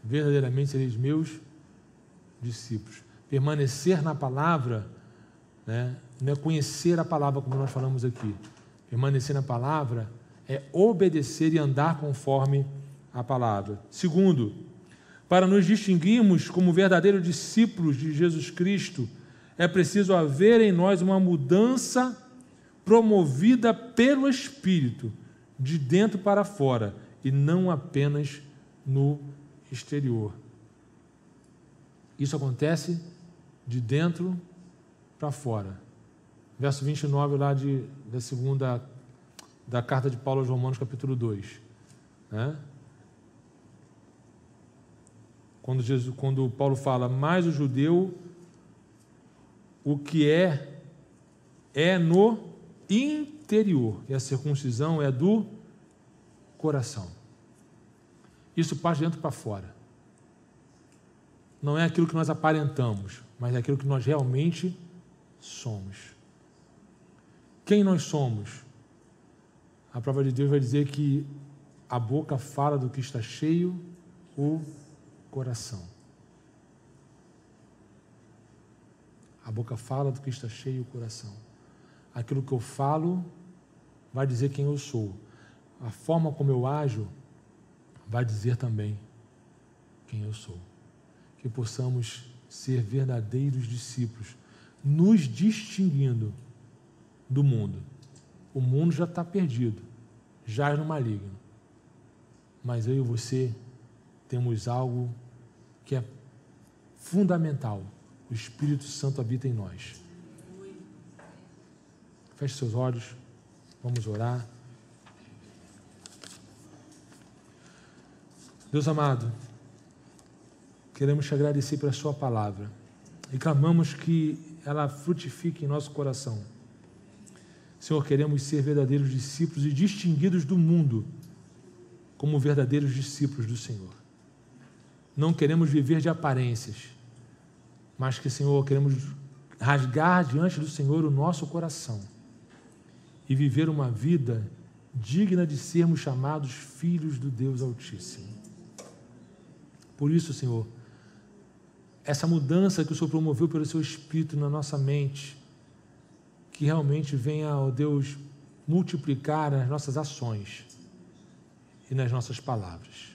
Verdadeiramente sereis meus discípulos. Permanecer na palavra, né, não é conhecer a palavra como nós falamos aqui. Permanecer na palavra é obedecer e andar conforme a palavra. Segundo, para nos distinguirmos como verdadeiros discípulos de Jesus Cristo, é preciso haver em nós uma mudança promovida pelo Espírito, de dentro para fora, e não apenas no exterior. Isso acontece de dentro para fora. Verso 29 lá de, da segunda da carta de Paulo aos Romanos, capítulo 2. Né? Quando, Jesus, quando Paulo fala, mais o judeu, o que é, é no interior, e a circuncisão é do coração. Isso parte de dentro para fora. Não é aquilo que nós aparentamos, mas é aquilo que nós realmente somos. Quem nós somos? A prova de Deus vai dizer que a boca fala do que está cheio o coração. A boca fala do que está cheio o coração. Aquilo que eu falo vai dizer quem eu sou. A forma como eu ajo vai dizer também quem eu sou. Que possamos ser verdadeiros discípulos, nos distinguindo do mundo. O mundo já está perdido, já é no maligno. Mas eu e você temos algo que é fundamental. O Espírito Santo habita em nós. Feche seus olhos, vamos orar. Deus amado, queremos te agradecer pela Sua palavra e clamamos que ela frutifique em nosso coração. Senhor, queremos ser verdadeiros discípulos e distinguidos do mundo como verdadeiros discípulos do Senhor. Não queremos viver de aparências, mas que, Senhor, queremos rasgar diante do Senhor o nosso coração e viver uma vida digna de sermos chamados filhos do Deus Altíssimo. Por isso, Senhor, essa mudança que o Senhor promoveu pelo seu Espírito na nossa mente, que realmente venha, ó Deus, multiplicar nas nossas ações e nas nossas palavras.